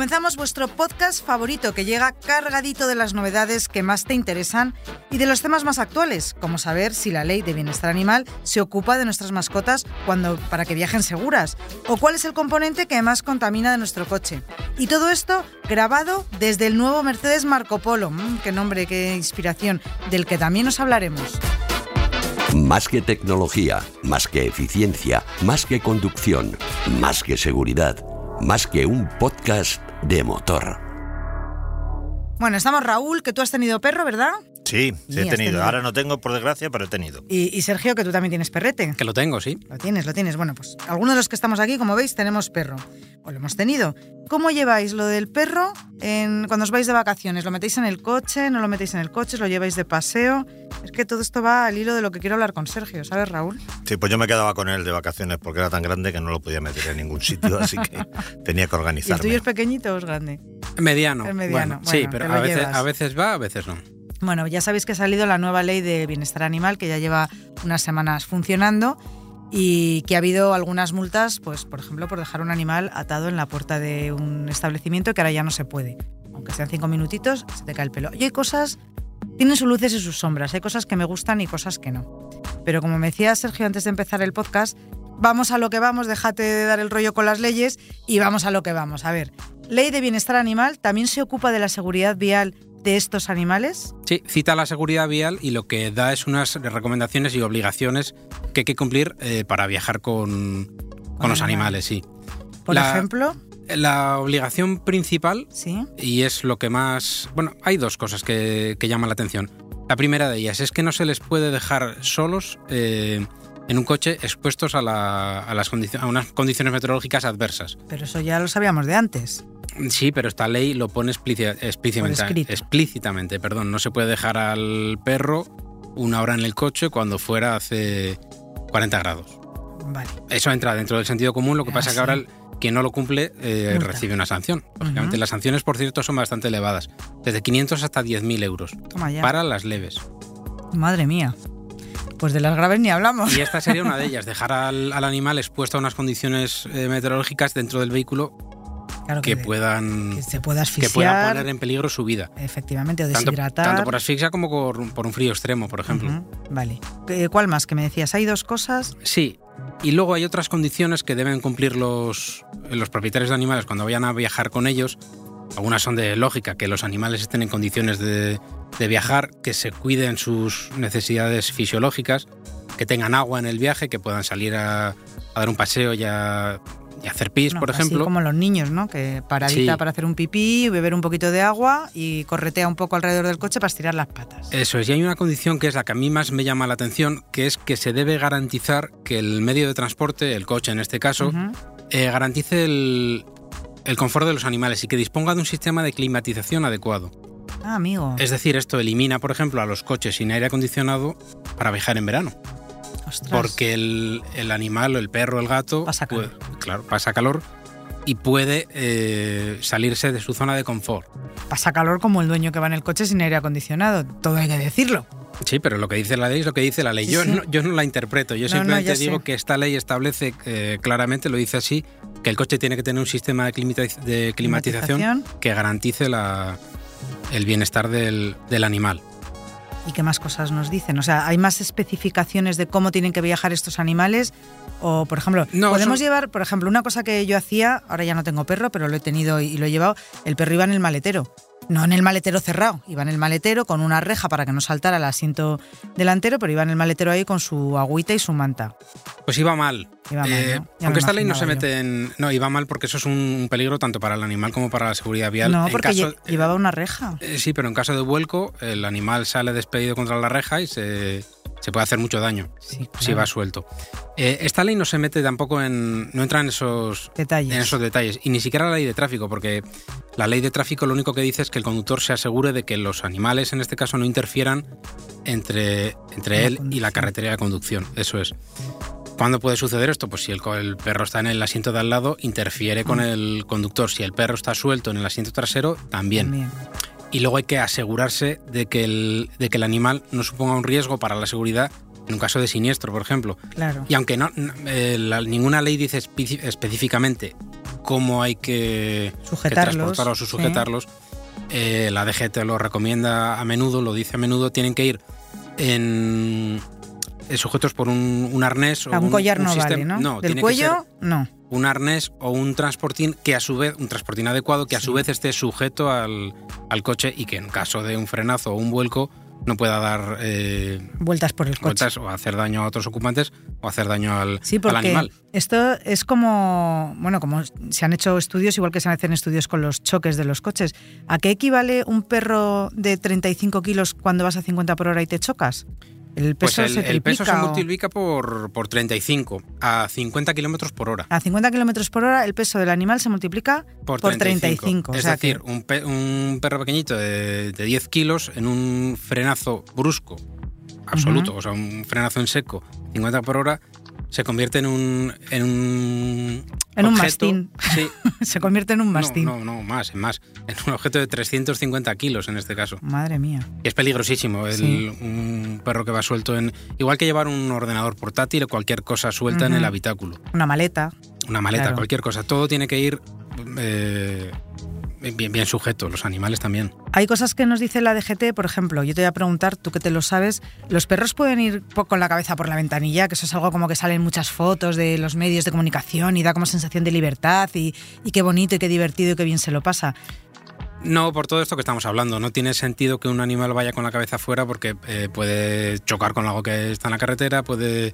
Comenzamos vuestro podcast favorito que llega cargadito de las novedades que más te interesan y de los temas más actuales, como saber si la ley de bienestar animal se ocupa de nuestras mascotas cuando, para que viajen seguras, o cuál es el componente que más contamina de nuestro coche. Y todo esto grabado desde el nuevo Mercedes Marco Polo, mm, qué nombre, qué inspiración, del que también nos hablaremos. Más que tecnología, más que eficiencia, más que conducción, más que seguridad, más que un podcast de motor. Bueno, estamos Raúl, que tú has tenido perro, ¿verdad? Sí, sí, Sí, he tenido. tenido. Ahora no tengo, por desgracia, pero he tenido. Y, y Sergio, que tú también tienes perrete. Que lo tengo, sí. Lo tienes, lo tienes. Bueno, pues algunos de los que estamos aquí, como veis, tenemos perro. O lo hemos tenido. ¿Cómo lleváis lo del perro en, cuando os vais de vacaciones? ¿Lo metéis en el coche? ¿No lo metéis en el coche? ¿Lo lleváis de paseo? Es que todo esto va al hilo de lo que quiero hablar con Sergio, ¿sabes, Raúl? Sí, pues yo me quedaba con él de vacaciones porque era tan grande que no lo podía meter en ningún sitio, así que tenía que ¿Y el organizarme. tuyo es pequeñito o es grande? Mediano. El mediano, Bueno, sí, bueno, pero te lo a veces, a veces va, a veces no. Bueno, ya sabéis que ha salido la nueva ley de bienestar animal que ya lleva unas semanas funcionando y que ha habido algunas multas, pues por ejemplo, por dejar un animal atado en la puerta de un establecimiento que ahora ya no se puede. Aunque sean cinco minutitos, se te cae el pelo. Y hay cosas, tienen sus luces y sus sombras, hay cosas que me gustan y cosas que no. Pero como me decía Sergio antes de empezar el podcast, vamos a lo que vamos, déjate de dar el rollo con las leyes y vamos a lo que vamos. A ver, ley de bienestar animal también se ocupa de la seguridad vial de estos animales. Sí, cita la seguridad vial y lo que da es unas recomendaciones y obligaciones que hay que cumplir eh, para viajar con, con los animales. animales, sí. Por La- ejemplo, La obligación principal, sí. y es lo que más... Bueno, hay dos cosas que, que llaman la atención. La primera de ellas es que no se les puede dejar solos eh, en un coche expuestos a, la- a las a unas condiciones meteorológicas adversas. Pero eso ya lo sabíamos de antes. Sí, pero esta ley lo pone explíci- explícitamente, explícitamente. Perdón, no se puede dejar al perro una hora en el coche cuando fuera hace 40 grados. Vale. Eso entra dentro del sentido común, lo que pasa es que ahora el que no lo cumple eh, recibe una sanción. Lógicamente, las sanciones, por cierto, son bastante elevadas, desde 500 hasta 10.000 euros, Toma ya. para las leves. Madre mía. Pues de las graves ni hablamos. Y esta sería una de ellas, dejar al, al animal expuesto a unas condiciones eh, meteorológicas dentro del vehículo Claro que puedan, que se pueda que puedan asfixiar. poner en peligro su vida. Efectivamente, o deshidratar. tanto por asfixia como por, por un frío extremo, por ejemplo. Vale. Eh, ¿Cuál más que me decías? Hay dos cosas. Sí. Y luego hay otras condiciones que deben cumplir los, los propietarios de animales cuando vayan a viajar con ellos. Algunas son de lógica, que los animales estén en condiciones de, de viajar, que se cuiden sus necesidades fisiológicas, que tengan agua en el viaje, que puedan salir a, a dar un paseo y a, y a hacer pis, No, por así ejemplo. como los niños, ¿no? Que paradita Sí. para hacer un pipí, beber un poquito de agua y corretea un poco alrededor del coche para estirar las patas. Eso es, y hay una condición que es la que a mí más me llama la atención, que es que se debe garantizar que el medio de transporte, el coche en este caso, eh, garantice el, el confort de los animales y que disponga de un sistema de climatización adecuado. Ah, amigo. Es decir, esto elimina, por ejemplo, a los coches sin aire acondicionado para viajar en verano, Ostras. porque el, el animal, el perro, el gato, Pasa calor. puede- claro, pasa calor y puede eh, salirse de su zona de confort. Pasa calor como el dueño que va en el coche sin aire acondicionado. Todo hay que decirlo. Sí, pero lo que dice la ley es lo que dice la ley. Sí, yo, sí. No, yo no la interpreto, yo No, no, simplemente sé. digo que esta ley establece eh, claramente, lo dice así, que el coche tiene que tener un sistema de, climatiz- de climatización, Climatización. que garantice la- el bienestar del, del animal. ¿Y qué más cosas nos dicen? O sea, ¿hay más especificaciones de cómo tienen que viajar estos animales? O, por ejemplo, No, podemos son- llevar, por ejemplo, una cosa que yo hacía, ahora ya no tengo perro, pero lo he tenido y lo he llevado, el perro iba en el maletero. No en el maletero cerrado, iba en el maletero con una reja para que no saltara el asiento delantero, pero iba en el maletero ahí con su agüita y su manta. Pues iba mal. Iba mal, Eh, ¿no? Ya me aunque esta ley no se mete en... No, iba mal porque eso es un peligro tanto para el animal como para la seguridad vial. No, En porque caso- llevaba una reja. Eh, sí, pero en caso de vuelco, el animal sale despedido contra la reja y se, se puede hacer mucho daño Sí, si va suelto. Eh, esta ley no se mete tampoco en. no entra en esos, Detalles. en esos detalles. Y ni siquiera la ley de tráfico, porque la ley de tráfico lo único que dice es que el conductor se asegure de que los animales, en este caso, no interfieran entre, entre él y la carretera de conducción. Eso es. ¿Cuándo puede suceder esto? Pues si el, perro está en el asiento de al lado, interfiere Mm. con el conductor. Si el perro está suelto en el asiento trasero, también. También. Y luego hay que asegurarse de que, el, de que el animal no suponga un riesgo para la seguridad en un caso de siniestro, por ejemplo. Claro. Y aunque no, eh, la- ninguna ley dice espe- específicamente cómo hay que, que Sujetarlos, transportarlos o sujetarlos, eh, la DGT lo recomienda a menudo, lo dice a menudo, tienen que ir en sujetos por un, un arnés o A un collar un no sistema- vale, ¿no? Del tiene que cuello, no. un arnés o un transportín que a su vez, un transportín adecuado que a su vez esté sujeto al, al coche y que en caso de un frenazo o un vuelco no pueda dar eh, Vueltas por el coche. o hacer daño a otros ocupantes o hacer daño al, Sí, al porque animal. esto es como, bueno, como se han hecho estudios, igual que se hacen estudios con los choques de los coches. ¿A qué equivale un perro de 35 kilos cuando vas a 50 por hora y te chocas? El Pues peso el, se el peso se o- multiplica por, por 35 a 50 kilómetros por hora. A 50 kilómetros por hora el peso del animal se multiplica Por por 35. 35. o Es sea decir, que- un, pe- un perro pequeñito de, de 10 kilos en un frenazo brusco, absoluto, o sea, un frenazo en seco, 50 por hora, se convierte en un. En un, En un mastín. Sí. se convierte en un mastín. No, no, no, más, en más. En un objeto de 350 kilos en este caso. Madre mía. Y es peligrosísimo el, Sí. un perro que va suelto en. Igual que llevar un ordenador portátil o cualquier cosa suelta en el habitáculo. Una maleta. Una maleta, Claro. cualquier cosa. Todo tiene que ir eh, bien, bien sujeto, los animales también. Hay cosas que nos dice la DGT, por ejemplo, yo te voy a preguntar, tú que te lo sabes, ¿los perros pueden ir con la cabeza por la ventanilla? Que eso es algo como que salen muchas fotos de los medios de comunicación y da como sensación de libertad y, y qué bonito y qué divertido y qué bien se lo pasa. No, por todo esto que estamos hablando. No tiene sentido que un animal vaya con la cabeza afuera porque eh, puede chocar con algo que está en la carretera, puede.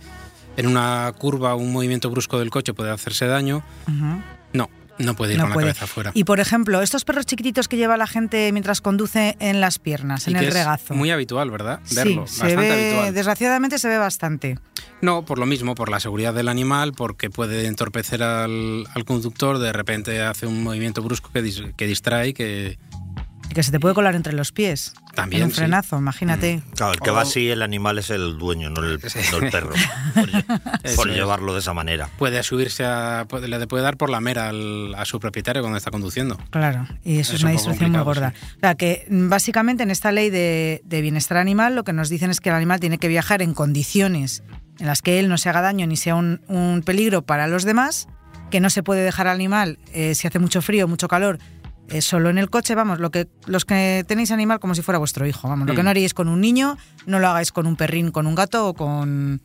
En una curva, un movimiento brusco del coche puede hacerse daño. Ujú. No, no puede ir No con puede. la cabeza afuera. Y por ejemplo, estos perros chiquititos que lleva la gente mientras conduce en las piernas, Y en el es regazo. Muy habitual, ¿verdad? sí, Verlo. se bastante ve, habitual. desgraciadamente se ve bastante. No, por lo mismo, por la seguridad del animal, porque puede entorpecer al, al conductor, de repente hace un movimiento brusco que, dis- que distrae, que que se te puede colar entre los pies. También, En un sí. Mm. frenazo, imagínate. Claro, el que va así, el animal es el dueño, no el, no el perro. Por, llevarlo de esa manera. puede subirse a. puede- le puede dar por la mera al- a su propietario cuando está conduciendo. Claro, y eso es, Es una un distorsión muy gorda. O sea, que mm, básicamente en esta ley de, de bienestar animal lo que nos dicen es que el animal tiene que viajar en condiciones en las que él no se haga daño ni sea un, un peligro para los demás, que no se puede dejar al animal eh, si hace mucho frío, mucho calor, eh, solo en el coche, vamos, lo que los que tenéis animal como si fuera vuestro hijo, vamos, lo que Mm. no haríais con un niño, no lo hagáis con un perrín, con un gato o con,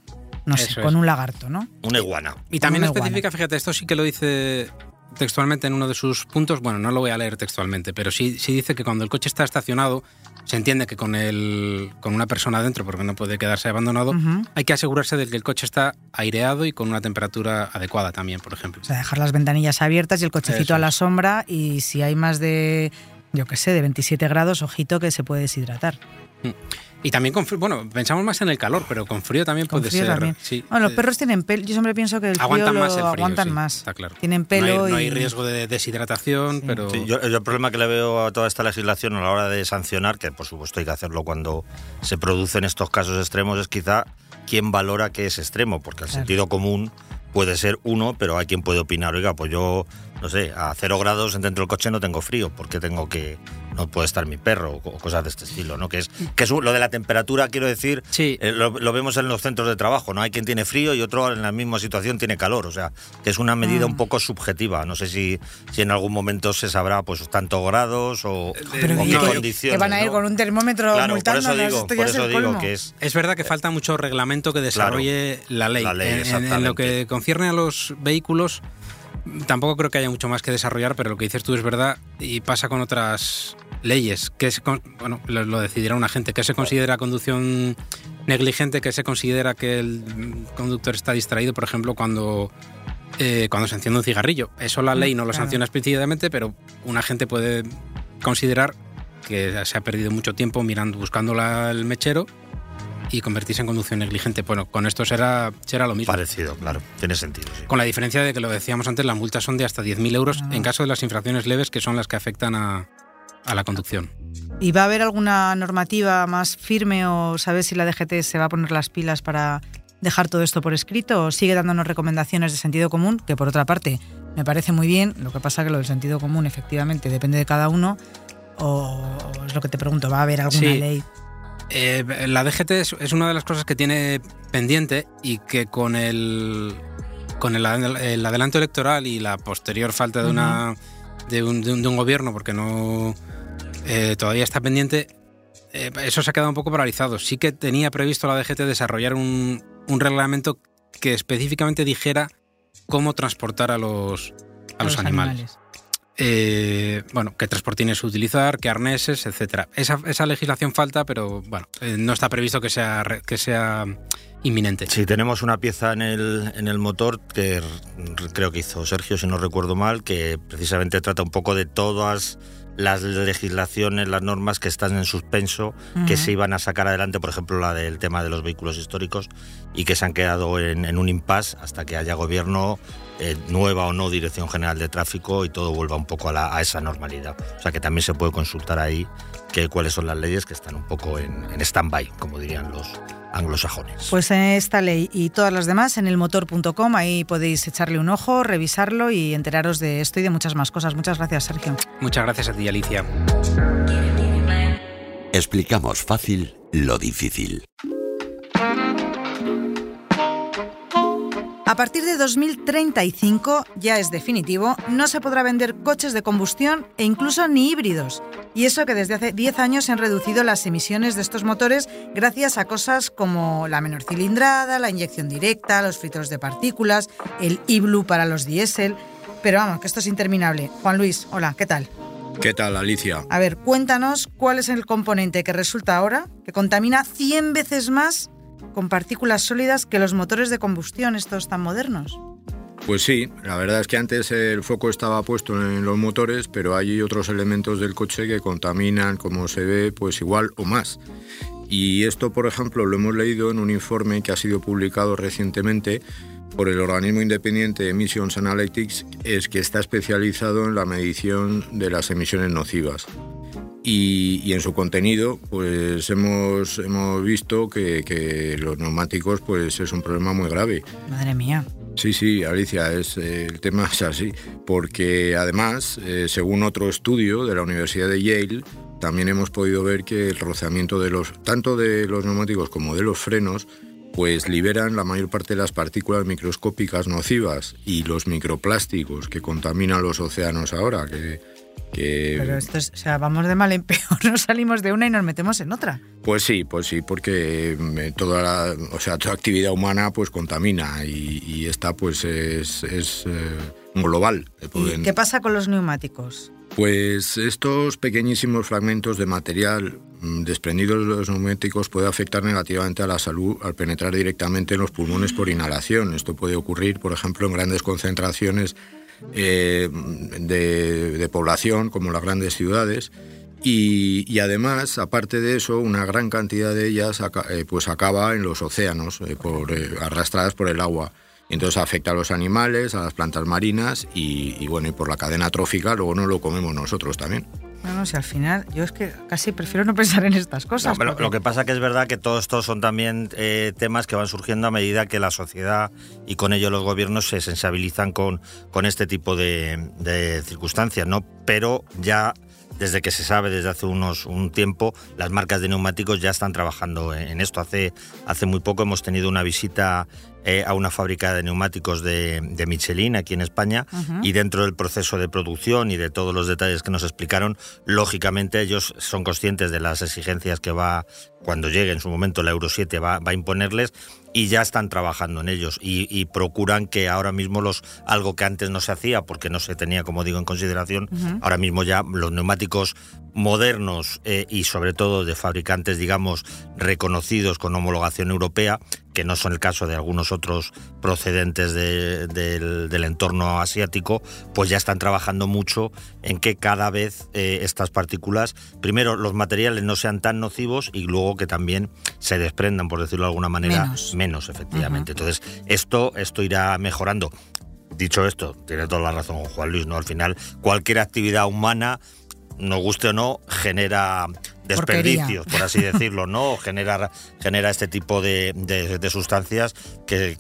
no sé, con un lagarto, ¿no? Una iguana. Y también especifica, fíjate, esto sí que lo dice textualmente en uno de sus puntos, bueno, no lo voy a leer textualmente, pero sí, sí dice que cuando el coche está estacionado, se entiende que con, el, con una persona dentro, porque no puede quedarse abandonado, hay que asegurarse de que el coche está aireado y con una temperatura adecuada también, por ejemplo. O sea, dejar las ventanillas abiertas y el cochecito Eso a la sombra y si hay más de, yo qué sé, de 27 grados, ojito que se puede deshidratar. Y también con frío, bueno, pensamos más en el calor, pero con frío también Con puede frío ser. también. sí, Bueno, los perros tienen pelo, yo siempre pienso que el aguantan más el frío. aguantan sí, más. Está claro. Tienen No pelo hay, no y... hay riesgo de deshidratación, Sí. pero. Sí, yo, yo el problema que le veo a toda esta legislación a la hora de sancionar, que por supuesto hay que hacerlo cuando se producen estos casos extremos, es quizá quién valora que es extremo, porque el Claro. sentido común puede ser uno, pero hay quien puede opinar, oiga, pues yo, no sé, a cero grados dentro del coche no tengo frío, porque tengo que, no puede estar mi perro, o co- cosas de este estilo, ¿no? Que es, que es lo de la temperatura, quiero decir, Sí. eh, lo, lo vemos en los centros de trabajo, ¿no? Hay quien tiene frío y otro en la misma situación tiene calor, o sea, que es una medida Mm. un poco subjetiva. No sé si, si en algún momento se sabrá, pues, tantos grados o, Pero o que- qué que- condiciones. que van a ir ¿no? con un termómetro Claro, por multándonos, eso digo, esto ya por es eso el digo colmo. que es... Es verdad que falta mucho reglamento que desarrolle la ley. la ley, En- lo que concierne a los vehículos, tampoco creo que haya mucho más que desarrollar, pero lo que dices tú es verdad y pasa con otras leyes. Que se bueno, lo, lo decidirá una gente. ¿Qué se considera conducción negligente? ¿Qué se considera que el conductor está distraído, por ejemplo, cuando, eh, cuando se enciende un cigarrillo? Eso la ley no lo sanciona explícitamente, pero una gente puede considerar que se ha perdido mucho tiempo mirando, buscando la- el mechero y convertirse en conducción negligente. Bueno, con esto será, será lo mismo. Parecido, claro, tiene sentido. Sí. Con la diferencia de que lo decíamos antes, las multas son de hasta 10.000 euros Ah. en caso de las infracciones leves que son las que afectan a, a la conducción. ¿Y va a haber alguna normativa más firme o sabes si la DGT se va a poner las pilas para dejar todo esto por escrito o sigue dándonos recomendaciones de sentido común, que por otra parte me parece muy bien, lo que pasa que lo del sentido común efectivamente depende de cada uno o es lo que te pregunto, ¿va a haber alguna Sí. ley? Eh, la DGT es, es una de las cosas que tiene pendiente y que con el con el, adel- el adelanto electoral y la posterior falta de una de un, de un- de un gobierno porque no eh, todavía está pendiente eh, eso se ha quedado un poco paralizado. Sí que tenía previsto la DGT desarrollar un, un reglamento que específicamente dijera cómo transportar a los a, los, animales. Eh, bueno, qué transportines utilizar, qué arneses, etcétera. Esa, esa legislación falta, pero bueno, eh, no está previsto que sea, que sea inminente. Sí, tenemos una pieza en el, en el motor que creo que hizo Sergio, si no recuerdo mal, que precisamente trata un poco de todas las legislaciones, las normas que están en suspenso, que se iban a sacar adelante, por ejemplo, la del tema de los vehículos históricos, y que se han quedado en, en un impasse hasta que haya gobierno, eh, nueva o no Dirección General de Tráfico, y todo vuelva un poco a, la- a esa normalidad. O sea que también se puede consultar ahí que, cuáles son las leyes que están un poco en, en stand-by, como dirían los anglosajones. Pues en esta ley y todas las demás en elmotor.com, ahí podéis echarle un ojo, revisarlo y enteraros de esto y de muchas más cosas. Muchas gracias, Sergio. Muchas gracias a ti, Alicia. Explicamos fácil lo difícil. A partir de 2035, ya es definitivo, no se podrá vender coches de combustión e incluso ni híbridos. Y eso que desde hace 10 años se han reducido las emisiones de estos motores gracias a cosas como la menor cilindrada, la inyección directa, los filtros de partículas, el e-blue para los diésel. Pero vamos, que esto es interminable. Juan Luis, hola, ¿qué tal? ¿Qué tal, Alicia? A ver, cuéntanos cuál es el componente que resulta ahora que contamina 100 veces más con partículas sólidas que los motores de combustión estos tan modernos. Pues sí, la verdad es que antes el foco estaba puesto en los motores, pero hay otros elementos del coche que contaminan, como se ve, pues igual o más. Y esto, por ejemplo, lo hemos leído en un informe que ha sido publicado recientemente por el organismo independiente Emissions Analytics, es que está especializado en la medición de las emisiones nocivas. Y, y en su contenido, pues hemos, hemos visto que, que los neumáticos pues, es un problema muy grave. Madre mía. Sí, sí, Alicia, es, eh, el tema es así, porque además, eh, según otro estudio de la Universidad de Yale, también hemos podido ver que el rociamiento de los, tanto de los neumáticos como de los frenos, pues liberan la mayor parte de las partículas microscópicas nocivas y los microplásticos que contaminan los océanos ahora, que, que Pero esto es, o sea, vamos de mal en peor, nos salimos de una y nos metemos en otra. Pues sí, pues sí, porque eh, toda la, o sea, toda actividad humana pues contamina y, y esta pues es, es eh, global. eh, ¿Y qué pasa con los neumáticos? Pues estos pequeñísimos fragmentos de material mm, desprendidos de los neumáticos puede afectar negativamente a la salud al penetrar directamente en los pulmones por inhalación. Esto puede ocurrir, por ejemplo, en grandes concentraciones eh, de, población, como las grandes ciudades. Y, además, aparte de eso, una gran cantidad de ellas eh, pues acaba en los océanos, eh, por, arrastradas por el agua. Entonces afecta a los animales, a las plantas marinas y, y bueno, y por la cadena trófica luego no lo comemos nosotros también. Bueno, si al final, yo es que casi prefiero no pensar en estas cosas. No, pero porque- lo que pasa que es verdad que todos estos son también eh, temas que van surgiendo a medida que la sociedad y con ello los gobiernos se sensibilizan con, con este tipo de, de circunstancias, ¿no? Pero ya desde que se sabe desde hace unos un tiempo, las marcas de neumáticos ya están trabajando en, en esto. Hace, hace muy poco hemos tenido una visita eh, a una fábrica de neumáticos de, de Michelin aquí en España. Y dentro del proceso de producción y de todos los detalles que nos explicaron, lógicamente ellos son conscientes de las exigencias que va, cuando llegue en su momento la Euro 7, va, va a imponerles y ya están trabajando en ellos. Y, y procuran que ahora mismo los algo que antes no se hacía porque no se tenía, como digo, en consideración, ahora mismo ya los neumáticos modernos eh, y sobre todo de fabricantes, digamos, reconocidos con homologación europea, que no son el caso de algunos otros procedentes del, entorno asiático, pues ya están trabajando mucho en que cada vez eh, estas partículas, primero los materiales no sean tan nocivos y luego que también se desprendan, por decirlo de alguna manera, menos, efectivamente. Entonces, esto, esto irá mejorando. Dicho esto, tiene toda la razón Juan Luis, ¿no? Al final, cualquier actividad humana nos guste o no, genera desperdicios, por así decirlo, ¿no? Genera, genera este tipo de, sustancias que,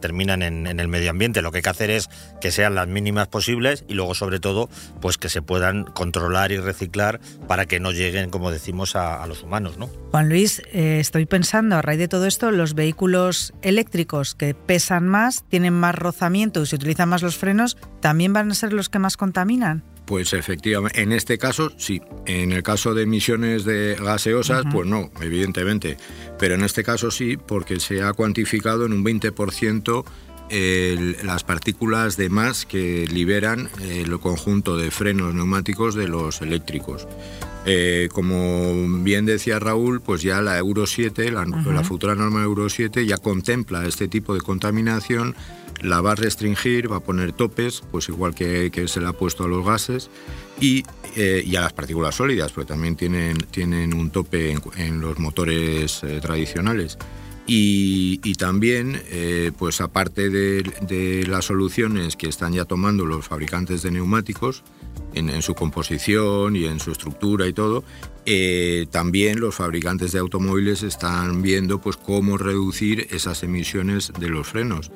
terminan en, el medio ambiente. Lo que hay que hacer es que sean las mínimas posibles y luego, sobre todo, pues que se puedan controlar y reciclar para que no lleguen, como decimos, a, los humanos, ¿no? Juan Luis, eh, estoy pensando, a raíz de todo esto, los vehículos eléctricos que pesan más, tienen más rozamiento y se utilizan más los frenos, ¿también van a ser los que más contaminan? Pues efectivamente, en este caso sí. En el caso de emisiones de gaseosas, pues no, evidentemente. Pero en este caso sí, porque se ha cuantificado en un 20% las partículas de más que liberan el conjunto de frenos neumáticos de los eléctricos. Eh, como bien decía Raúl, pues ya la Euro 7, la, la, futura norma Euro 7, ya contempla este tipo de contaminación la va a restringir, va a poner topes, pues igual que, se le ha puesto a los gases, y, eh, a las partículas sólidas, porque también tienen, tienen un tope en, los motores eh, tradicionales. Y, también, eh, pues aparte de, las soluciones que están ya tomando los fabricantes de neumáticos en, su composición y en su estructura y todo, también los fabricantes de automóviles están viendo pues cómo reducir esas emisiones de los frenos.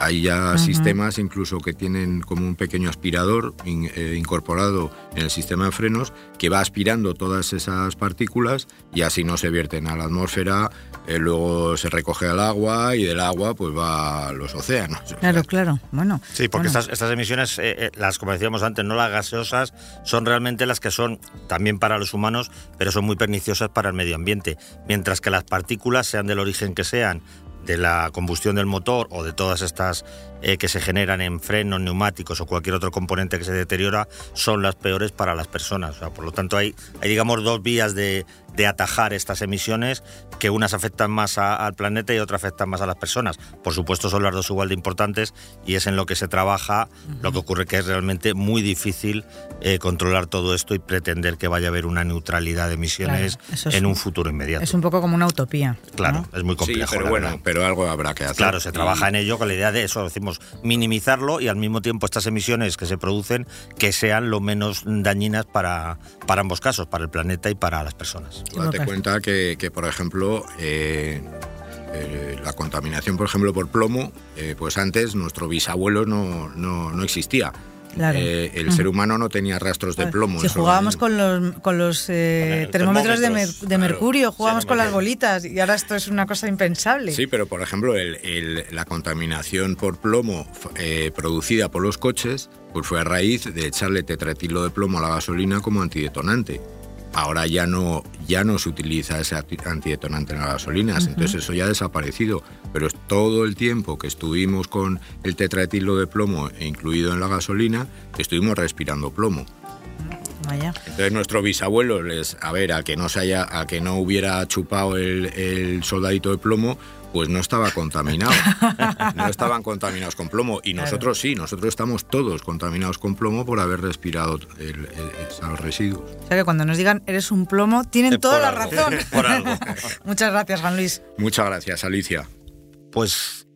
Hay ya sistemas incluso que tienen como un pequeño aspirador eh, incorporado en el sistema de frenos que va aspirando todas esas partículas y así no se vierten a la atmósfera, eh, luego se recoge al agua y del agua pues va a los océanos. Claro, claro. Bueno. Sí, porque Estas, estas emisiones, eh, las como decíamos antes, no las gaseosas, son realmente las que son también para los humanos, pero son muy perniciosas para el medio ambiente. Mientras que las partículas, sean del origen que sean, de la combustión del motor o de todas estas eh, que se generan en frenos, neumáticos o cualquier otro componente que se deteriora son las peores para las personas. por lo tanto, hay, hay digamos dos vías de, de atajar estas emisiones, que unas afectan más al planeta y otras afectan más a las personas. Por supuesto son las dos igual de importantes y es en lo que se trabaja, lo que ocurre que es realmente muy difícil eh, controlar todo esto y pretender que vaya a haber una neutralidad de emisiones en un futuro inmediato. Es un poco como una utopía. Claro, es muy complejo. pero bueno, pero algo habrá que hacer. Claro, se trabaja en ello con la idea de eso, decimos, minimizarlo y al mismo tiempo estas emisiones que se producen que sean lo menos dañinas para, para ambos casos, para el planeta y para las personas. Date cuenta que, por ejemplo, eh, eh, la contaminación, por ejemplo, por plomo, eh, pues antes nuestro bisabuelo no, no, existía. El ser humano no tenía rastros de plomo. Si jugábamos con los, con los termómetros de, mercurio, jugábamos con las bolitas y ahora esto es una cosa impensable. Sí, pero por ejemplo, la contaminación por plomo producida por los coches pues fue a raíz de echarle tetratilo de plomo a la gasolina como antidetonante. Ahora ya no, ya no se utiliza ese antidetonante en las gasolinas, entonces eso ya ha desaparecido. Pero es todo el tiempo que estuvimos con el tetraetilo de plomo incluido en la gasolina, estuvimos respirando plomo. Entonces nuestro bisabuelo les, a ver, a que no se haya, a que no hubiera chupado el, el soldadito de plomo, pues no estaba contaminado. no estaban contaminados con plomo. Y nosotros sí, nosotros estamos todos contaminados con plomo por haber respirado el, esos residuos. O sea que cuando nos digan eres un plomo, tienen toda la razón. por algo. Muchas gracias, Juan Luis. Muchas gracias, Alicia. Pues,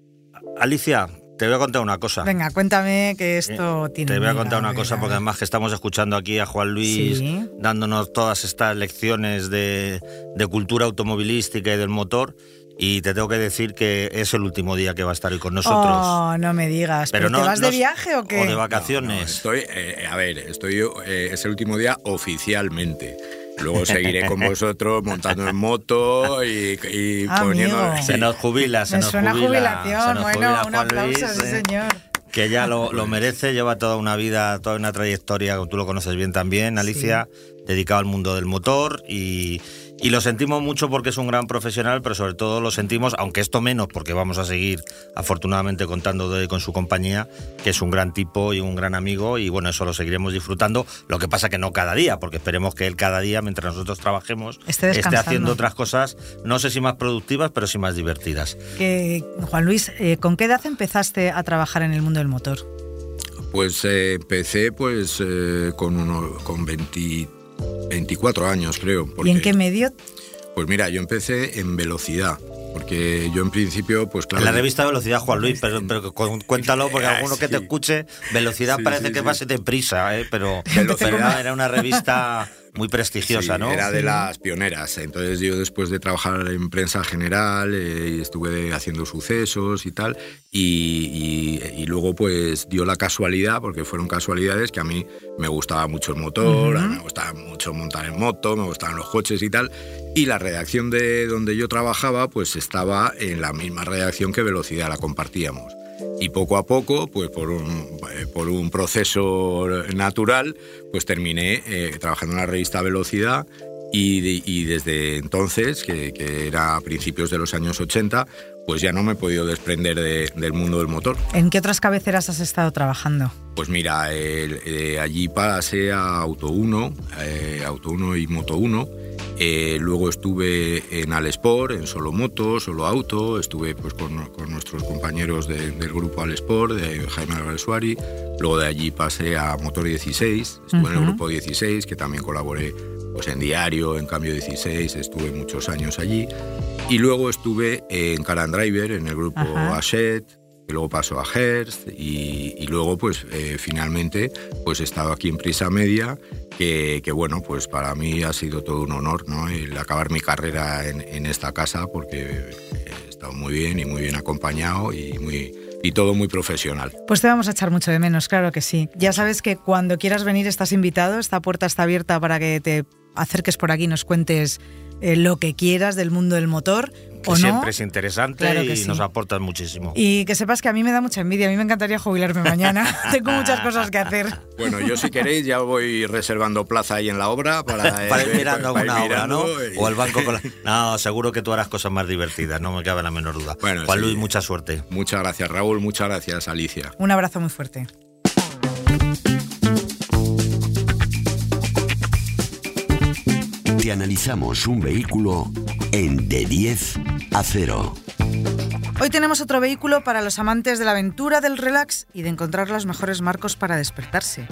Alicia, te voy a contar una cosa. Venga, cuéntame que esto eh, tiene. Te voy a contar una cosa, porque además que estamos escuchando aquí a Juan Luis dándonos todas estas lecciones de, de, cultura automovilística y del motor. Y te tengo que decir que es el último día que va a estar hoy con nosotros. Oh, no me digas. ¿Pero, no, te vas de viaje o qué? O de vacaciones. estoy, eh, a ver, estoy, eh, es el último día oficialmente. Luego seguiré con vosotros montando en moto y, y poniendo. Se nos jubila, se me nos suena jubila. jubilación. bueno, un aplauso, sí, ¿eh? señor. Que ya lo, lo, merece, lleva toda una vida, toda una trayectoria, como tú lo conoces bien también, Alicia dedicado al mundo del motor y, y lo sentimos mucho porque es un gran profesional, pero sobre todo lo sentimos, aunque esto menos, porque vamos a seguir afortunadamente contando de, con su compañía, que es un gran tipo y un gran amigo, y bueno, eso lo seguiremos disfrutando. Lo que pasa que no cada día, porque esperemos que él cada día, mientras nosotros trabajemos, Esté haciendo otras cosas, no sé si más productivas, pero sí más divertidas. Que, Juan Luis, eh, ¿con qué edad empezaste a trabajar en el mundo del motor? Pues eh, empecé pues eh, con, uno, con 20 24 años, creo. ¿Y en porque- qué medio? Pues mira, yo empecé en velocidad, porque yo en principio, pues claro... En la revista Velocidad, Juan Luis, pero, pero cu- cuéntalo, porque alguno que te escuche, Velocidad Sí, parece sí, que sí. va de prisa, ¿eh? pero, Velocidad. pero era una revista muy prestigiosa, Sí, ¿no? Era de las pioneras. Entonces yo después de trabajar en prensa general eh, estuve haciendo sucesos y tal. Y, y- y luego pues dio la casualidad, porque fueron casualidades, que a mí me gustaba mucho el motor, a mí me gustaba mucho montar en moto, me gustaban los coches y tal. Y la redacción de donde yo trabajaba pues estaba en la misma redacción que Velocidad, la compartíamos. Y poco a poco, pues por un, eh, por un proceso natural, pues terminé eh, trabajando en la revista Velocidad y, de- y desde entonces, que, que era a principios de los años 80, pues ya no me he podido desprender de- del mundo del motor. ¿En qué otras cabeceras has estado trabajando? Pues mira, eh, allí pasé a Auto 1, eh, Auto 1 y Moto 1. Eh, luego estuve en Alesport, en Solo Moto, Solo Auto. Estuve pues, con, con nuestros compañeros de- del grupo Alesport, de Jaime Álvarez Suari. Luego de allí pasé a Motor 16. Estuve en el grupo 16, que también colaboré pues, en Diario, en Cambio 16. Estuve muchos años allí. Y luego estuve en Car and Driver, en el grupo Ajá. Ashet, que luego pasó a Hearst y, y luego pues eh, finalmente pues he estado aquí en Prisa Media que, que, bueno pues para mí ha sido todo un honor ¿no? el acabar mi carrera en, en esta casa porque he estado muy bien y muy bien acompañado y muy y todo muy profesional. Pues te vamos a echar mucho de menos, claro que sí. Ya sabes que cuando quieras venir estás invitado, esta puerta está abierta para que te acerques por aquí y nos cuentes eh, lo que quieras del mundo del motor que o no. siempre es interesante Claro y sí. nos aportan muchísimo. Y que sepas que a mí me da mucha envidia, a mí me encantaría jubilarme mañana. Tengo muchas cosas que hacer. Bueno, yo si queréis ya voy reservando plaza ahí en la obra para, eh, para ir mirando para ir alguna obra, ¿no? mirando y- O el banco con la... No, seguro que tú harás cosas más divertidas, no me cabe la menor duda. Bueno, Juan sí. Luis, mucha suerte. Muchas gracias Raúl, muchas gracias Alicia. Un abrazo muy fuerte. Analizamos un vehículo en de 10 a 0. Hoy tenemos otro vehículo para los amantes de la aventura, del relax y de encontrar los mejores marcos para despertarse.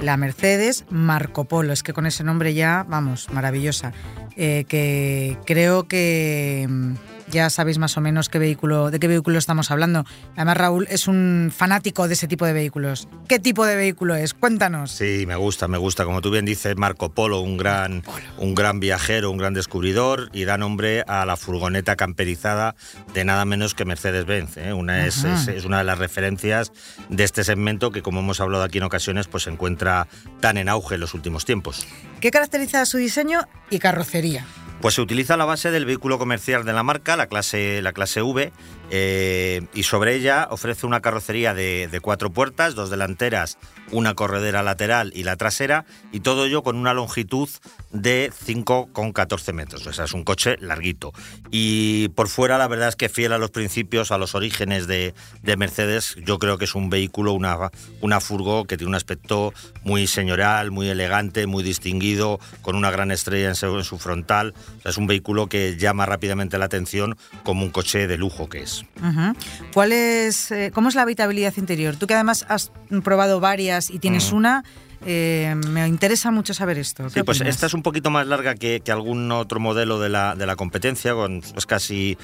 La Mercedes Marco Polo, es que con ese nombre ya, vamos, maravillosa. Eh, que creo que mm, ya sabéis más o menos qué vehículo, de qué vehículo estamos hablando. Además, Raúl es un fanático de ese tipo de vehículos. ¿Qué tipo de vehículo es? Cuéntanos. Sí, me gusta, me gusta. Como tú bien dices, Marco Polo, un gran, un gran viajero, un gran descubridor y da nombre a la furgoneta camperizada de nada menos que Mercedes-Benz. ¿eh? Una es, es una de las referencias de este segmento que, como hemos hablado aquí en ocasiones, pues se encuentra tan en auge en los últimos tiempos. ¿Qué caracteriza su diseño y carrocería? Pues se utiliza la base del vehículo comercial de la marca, la clase, la clase V, eh, y sobre ella ofrece una carrocería de, cuatro puertas, dos delanteras, una corredera lateral y la trasera, y todo ello con una longitud de 5,14 metros. O sea, es un coche larguito. Y por fuera, la verdad es que fiel a los principios, a los orígenes de, de Mercedes, yo creo que es un vehículo, una, una furgo que tiene un aspecto muy señorial, muy elegante, muy distinguido, con una gran estrella en su, frontal. O es un vehículo que llama rápidamente la atención como un coche de lujo que es. ¿Cuál es, eh, ¿Cómo es la habitabilidad interior? Tú que además has probado varias y tienes una, eh, me interesa mucho saber esto. ¿Qué Sí, pues opinas? esta es un poquito más larga que, que algún otro modelo de la, de la competencia, con es casi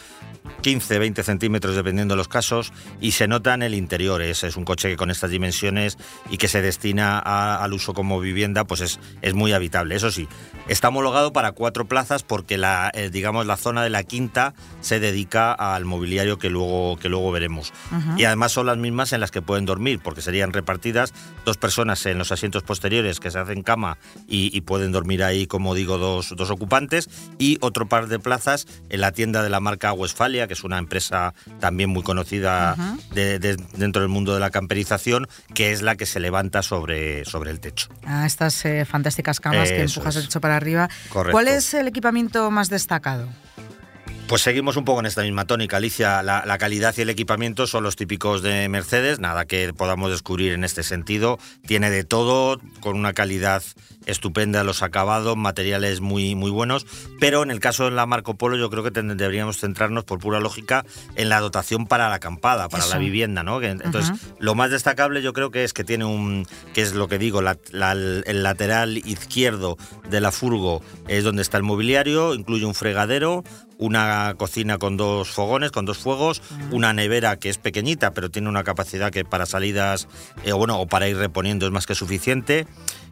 15, 20 centímetros dependiendo de los casos, y se nota en el interior. Es, es un coche que con estas dimensiones y que se destina a- al uso como vivienda, pues es, es muy habitable. Eso sí, está homologado para cuatro plazas porque la, eh, digamos, la zona de la quinta se dedica al mobiliario que luego, que luego veremos. Y además son las mismas en las que pueden dormir, porque serían repartidas dos personas en los asientos posteriores que se hacen cama y, pueden dormir ahí, como digo, dos, dos, ocupantes. Y otro par de plazas en la tienda de la marca Westfalia, que es una empresa también muy conocida dentro del mundo de la camperización, que es la que se levanta sobre, sobre el techo. Ah, estas eh, fantásticas camas que empujas el techo para arriba. ¿Cuál es el equipamiento más destacado? Pues seguimos un poco en esta misma tónica, Alicia. La, calidad y el equipamiento son los típicos de Mercedes, nada que podamos descubrir en este sentido. Tiene de todo, con una calidad estupenda, los acabados, materiales muy, muy buenos. Pero en el caso de la Marco Polo, yo creo que deberíamos centrarnos, por pura lógica, en la dotación para la acampada, para la vivienda, ¿no? Entonces, lo más destacable yo creo que es que tiene un, que es lo que digo, el lateral izquierdo de la furgo es donde está el mobiliario, incluye un fregadero, una cocina con dos fogones, con dos fuegos, una nevera que es pequeñita, pero tiene una capacidad que para salidas, eh, bueno, o para ir reponiendo es más que suficiente.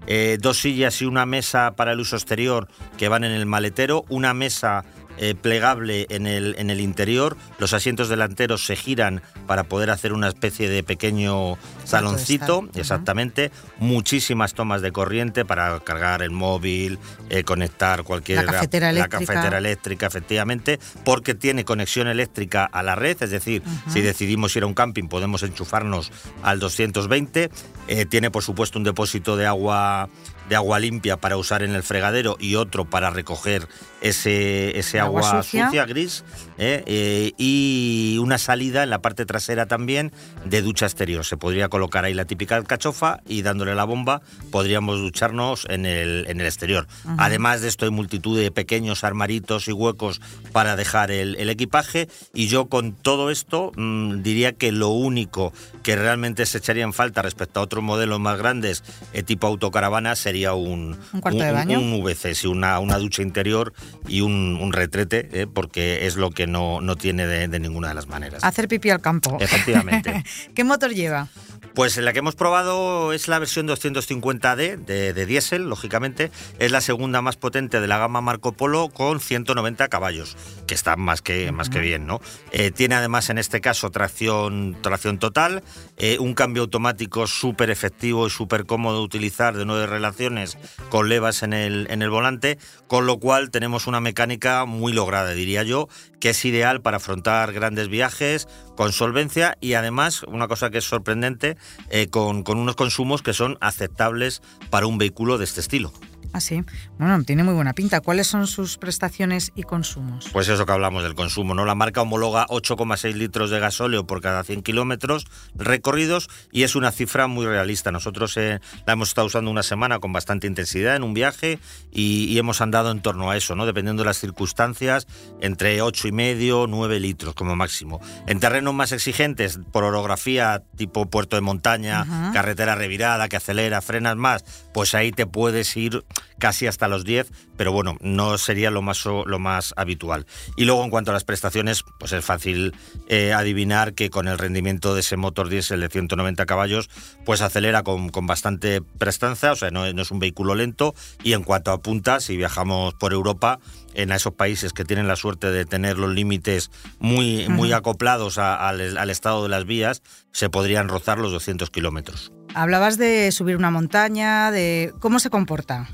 Eh, dos sillas y una mesa para el uso exterior que van en el maletero, una mesa eh, plegable en el, en el interior. Los asientos delanteros se giran para poder hacer una especie de pequeño saloncito, exactamente. Muchísimas tomas de corriente para cargar el móvil, eh, conectar cualquier... La cafetera eléctrica. La cafetera eléctrica, efectivamente, porque tiene conexión eléctrica a la red, es decir, si decidimos ir a un camping podemos enchufarnos al 220. Eh, tiene, por supuesto, un depósito de agua de agua limpia para usar en el fregadero y otro para recoger ese, ese agua, sucia. gris, ¿eh? Eh, y una salida en la parte trasera también de ducha exterior. Se podría colocar ahí la típica cachofa y dándole la bomba podríamos ducharnos en el, en el exterior. Además de esto hay multitud de pequeños armaritos y huecos para dejar el, equipaje y yo con todo esto mm, diría que lo único que realmente se echaría en falta respecto a otros modelos más grandes eh, tipo autocaravana sería un, un, cuarto de baño? un VC, una, una ducha interior y un, retrete, ¿eh? porque es lo que no, no tiene de, de, ninguna de las maneras. Hacer pipí al campo. Efectivamente. ¿Qué motor lleva? Pues la que hemos probado es la versión 250D de, de diésel, lógicamente. Es la segunda más potente de la gama Marco Polo con 190 caballos, que está más que, más que bien, ¿no? Eh, tiene además en este caso tracción, tracción total, eh, un cambio automático súper efectivo y súper cómodo de utilizar de nueve relaciones con levas en el, en el volante, con lo cual tenemos una mecánica muy lograda, diría yo, que es ideal para afrontar grandes viajes con solvencia y además, una cosa que es sorprendente, eh, con, con unos consumos que son aceptables para un vehículo de este estilo. Ah, sí. Bueno, tiene muy buena pinta. ¿Cuáles son sus prestaciones y consumos? Pues eso que hablamos del consumo, ¿no? La marca homologa 8,6 litros de gasóleo por cada 100 kilómetros recorridos y es una cifra muy realista. Nosotros eh, la hemos estado usando una semana con bastante intensidad en un viaje y, hemos andado en torno a eso, ¿no? Dependiendo de las circunstancias, entre 8 y medio, 9 litros como máximo. En terrenos más exigentes, por orografía tipo puerto de montaña, carretera revirada que acelera, frenas más, pues ahí te puedes ir casi hasta los 10, pero bueno, no sería lo más, lo más habitual. Y luego en cuanto a las prestaciones, pues es fácil eh, adivinar que con el rendimiento de ese motor diésel de 190 caballos, pues acelera con, bastante prestancia, o sea, no, es un vehículo lento. Y en cuanto a puntas, si viajamos por Europa, en esos países que tienen la suerte de tener los límites muy, muy acoplados al, al estado de las vías, se podrían rozar los 200 kilómetros. Hablabas de subir una montaña, de cómo se comporta.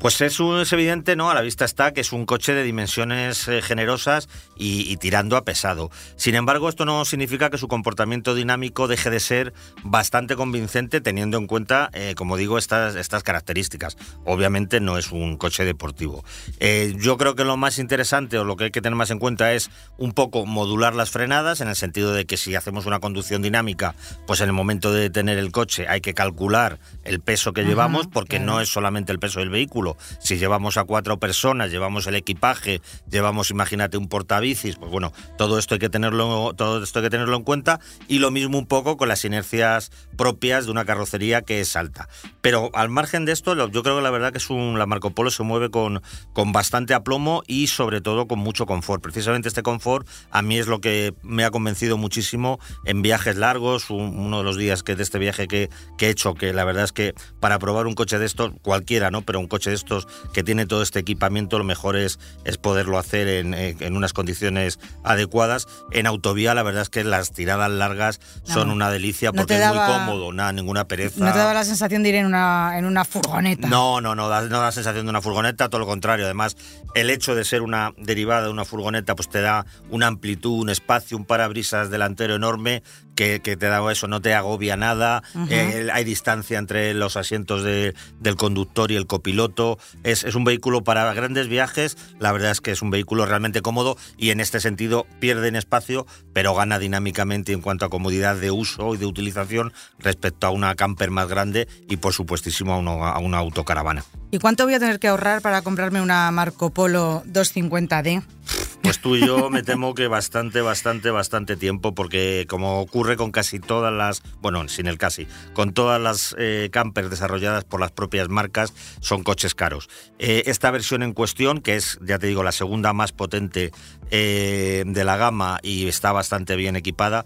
Pues es, evidente, ¿no? A la vista está que es un coche de dimensiones eh, generosas y, tirando a pesado. Sin embargo, esto no significa que su comportamiento dinámico deje de ser bastante convincente teniendo en cuenta, eh, como digo, estas, estas características. Obviamente no es un coche deportivo. Eh, yo creo que lo más interesante o lo que hay que tener más en cuenta es un poco modular las frenadas, en el sentido de que si hacemos una conducción dinámica, pues en el momento de detener el coche hay que calcular el peso que llevamos, porque no es solamente el peso del vehículo, si llevamos a cuatro personas, llevamos el equipaje, llevamos, imagínate, un portabicis, pues bueno, todo esto hay que tenerlo, todo esto hay que tenerlo en cuenta. Y lo mismo un poco con las inercias propias de una carrocería que es alta. Pero al margen de esto, yo creo que la verdad que es un, la Marco Polo se mueve con, con bastante aplomo y sobre todo con mucho confort. Precisamente este confort a mí es lo que me ha convencido muchísimo en viajes largos. uno de los días que de este viaje que, que he hecho, que la verdad es que para probar un coche de estos, cualquiera, ¿no? Pero un coche estos que tiene todo este equipamiento, lo mejor es, es poderlo hacer en, en unas condiciones adecuadas. En autovía, la verdad es que las tiradas largas son una delicia porque es muy cómodo, nada, ninguna pereza. ¿No te daba la sensación de ir en una, en una furgoneta? No, no, no, da, no da la sensación de una furgoneta, todo lo contrario. Además, el hecho de ser una derivada de una furgoneta, pues te da una amplitud, un espacio, un parabrisas delantero enorme que, te da eso, no te agobia nada, eh, hay distancia entre los asientos del conductor y el copiloto, es, es, un vehículo para grandes viajes, la verdad es que es un vehículo realmente cómodo y en este sentido pierde en espacio, pero gana dinámicamente en cuanto a comodidad de uso y de utilización respecto a una camper más grande y por supuestísimo a, a una autocaravana. ¿Y cuánto voy a tener que ahorrar para comprarme una Marco Polo 250D? Pues tú y yo me temo que bastante, bastante, bastante tiempo, porque como ocurre con casi todas las, bueno, sin el casi, con todas las eh, campers desarrolladas por las propias marcas, son coches caros. Eh, esta versión en cuestión, que es, ya te digo, la segunda más potente eh, de la gama y está bastante bien equipada,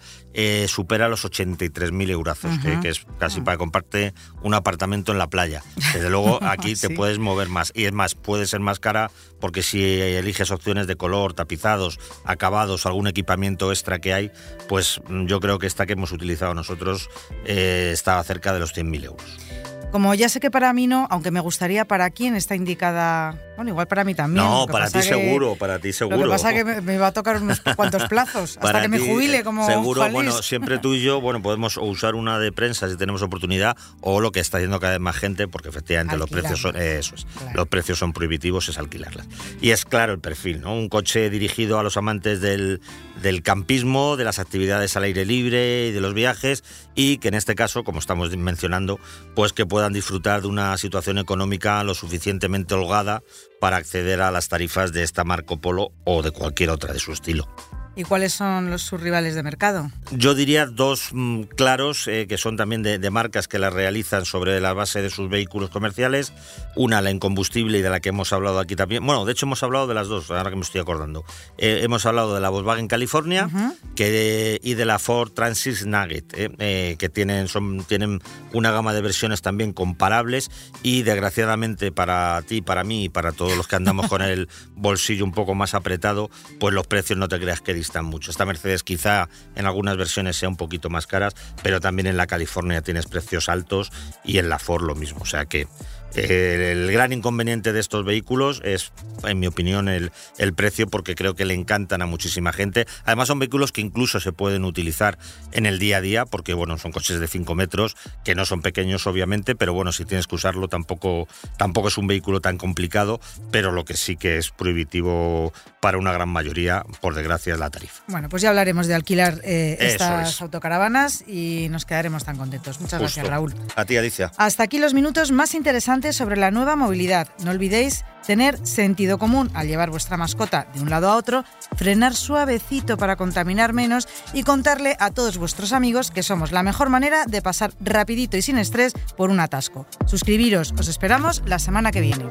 supera los 83.000 euros, que, es casi para comprarte un apartamento en la playa. Desde luego aquí te puedes mover más. Y es más, puede ser más cara porque si eliges opciones de color, tapizados, acabados, algún equipamiento extra que hay, pues mm, yo creo que esta que hemos utilizado nosotros eh, está cerca de los 100.000 euros. Como ya sé que para mí no, aunque me gustaría para quién está indicada, bueno, igual para mí también. No, para ti seguro, para ti seguro. Lo que pasa es que me, va a tocar unos cuantos plazos hasta que me jubile como Seguro, bueno, siempre tú y yo, bueno, podemos usar una de prensa si tenemos oportunidad o lo que está haciendo cada vez más gente, porque efectivamente los precios son eso los precios son prohibitivos, es alquilarlas. Y es claro el perfil, ¿no? Un coche dirigido a los amantes del, del campismo, de las actividades al aire libre y de los viajes y que en este caso, como estamos mencionando, pues que puedan disfrutar de una situación económica lo suficientemente holgada para acceder a las tarifas de esta Marco Polo o de cualquier otra de su estilo. ¿Y cuáles son los, sus rivales de mercado? Yo diría dos mm, claros, eh, que son también de, marcas que las realizan sobre la base de sus vehículos comerciales. Una, la incombustible y de la que hemos hablado aquí también. Bueno, de hecho hemos hablado de las dos, ahora que me estoy acordando. Eh, hemos hablado de la Volkswagen California que y de la Ford Transit Nugget, eh, que tienen, son, tienen una gama de versiones también comparables y desgraciadamente para ti, para mí y para todos los que andamos con el bolsillo un poco más apretado, pues los precios no te creas que distan mucho. Esta Mercedes quizá en algunas versiones sea un poquito más caras, pero también en la California tienes precios altos y en la Ford lo mismo. O sea que el gran inconveniente de estos vehículos es, en mi opinión, el, el, precio, porque creo que le encantan a muchísima gente. Además, son vehículos que incluso se pueden utilizar en el día a día, porque bueno, son coches de 5 metros, que no son pequeños, obviamente, pero bueno, si tienes que usarlo, tampoco, tampoco es un vehículo tan complicado, pero lo que sí que es prohibitivo para una gran mayoría, por desgracia, es la tarifa. Bueno, pues ya hablaremos de alquilar eh, estas autocaravanas y nos quedaremos tan contentos. Muchas gracias, Raúl. A ti, Alicia. Hasta aquí los minutos más sobre la nueva movilidad. No olvidéis tener sentido común al llevar vuestra mascota de un lado a otro, frenar suavecito para contaminar menos y contarle a todos vuestros amigos que somos la mejor manera de pasar rapidito y sin estrés por un atasco. Suscribiros, os esperamos la semana que viene.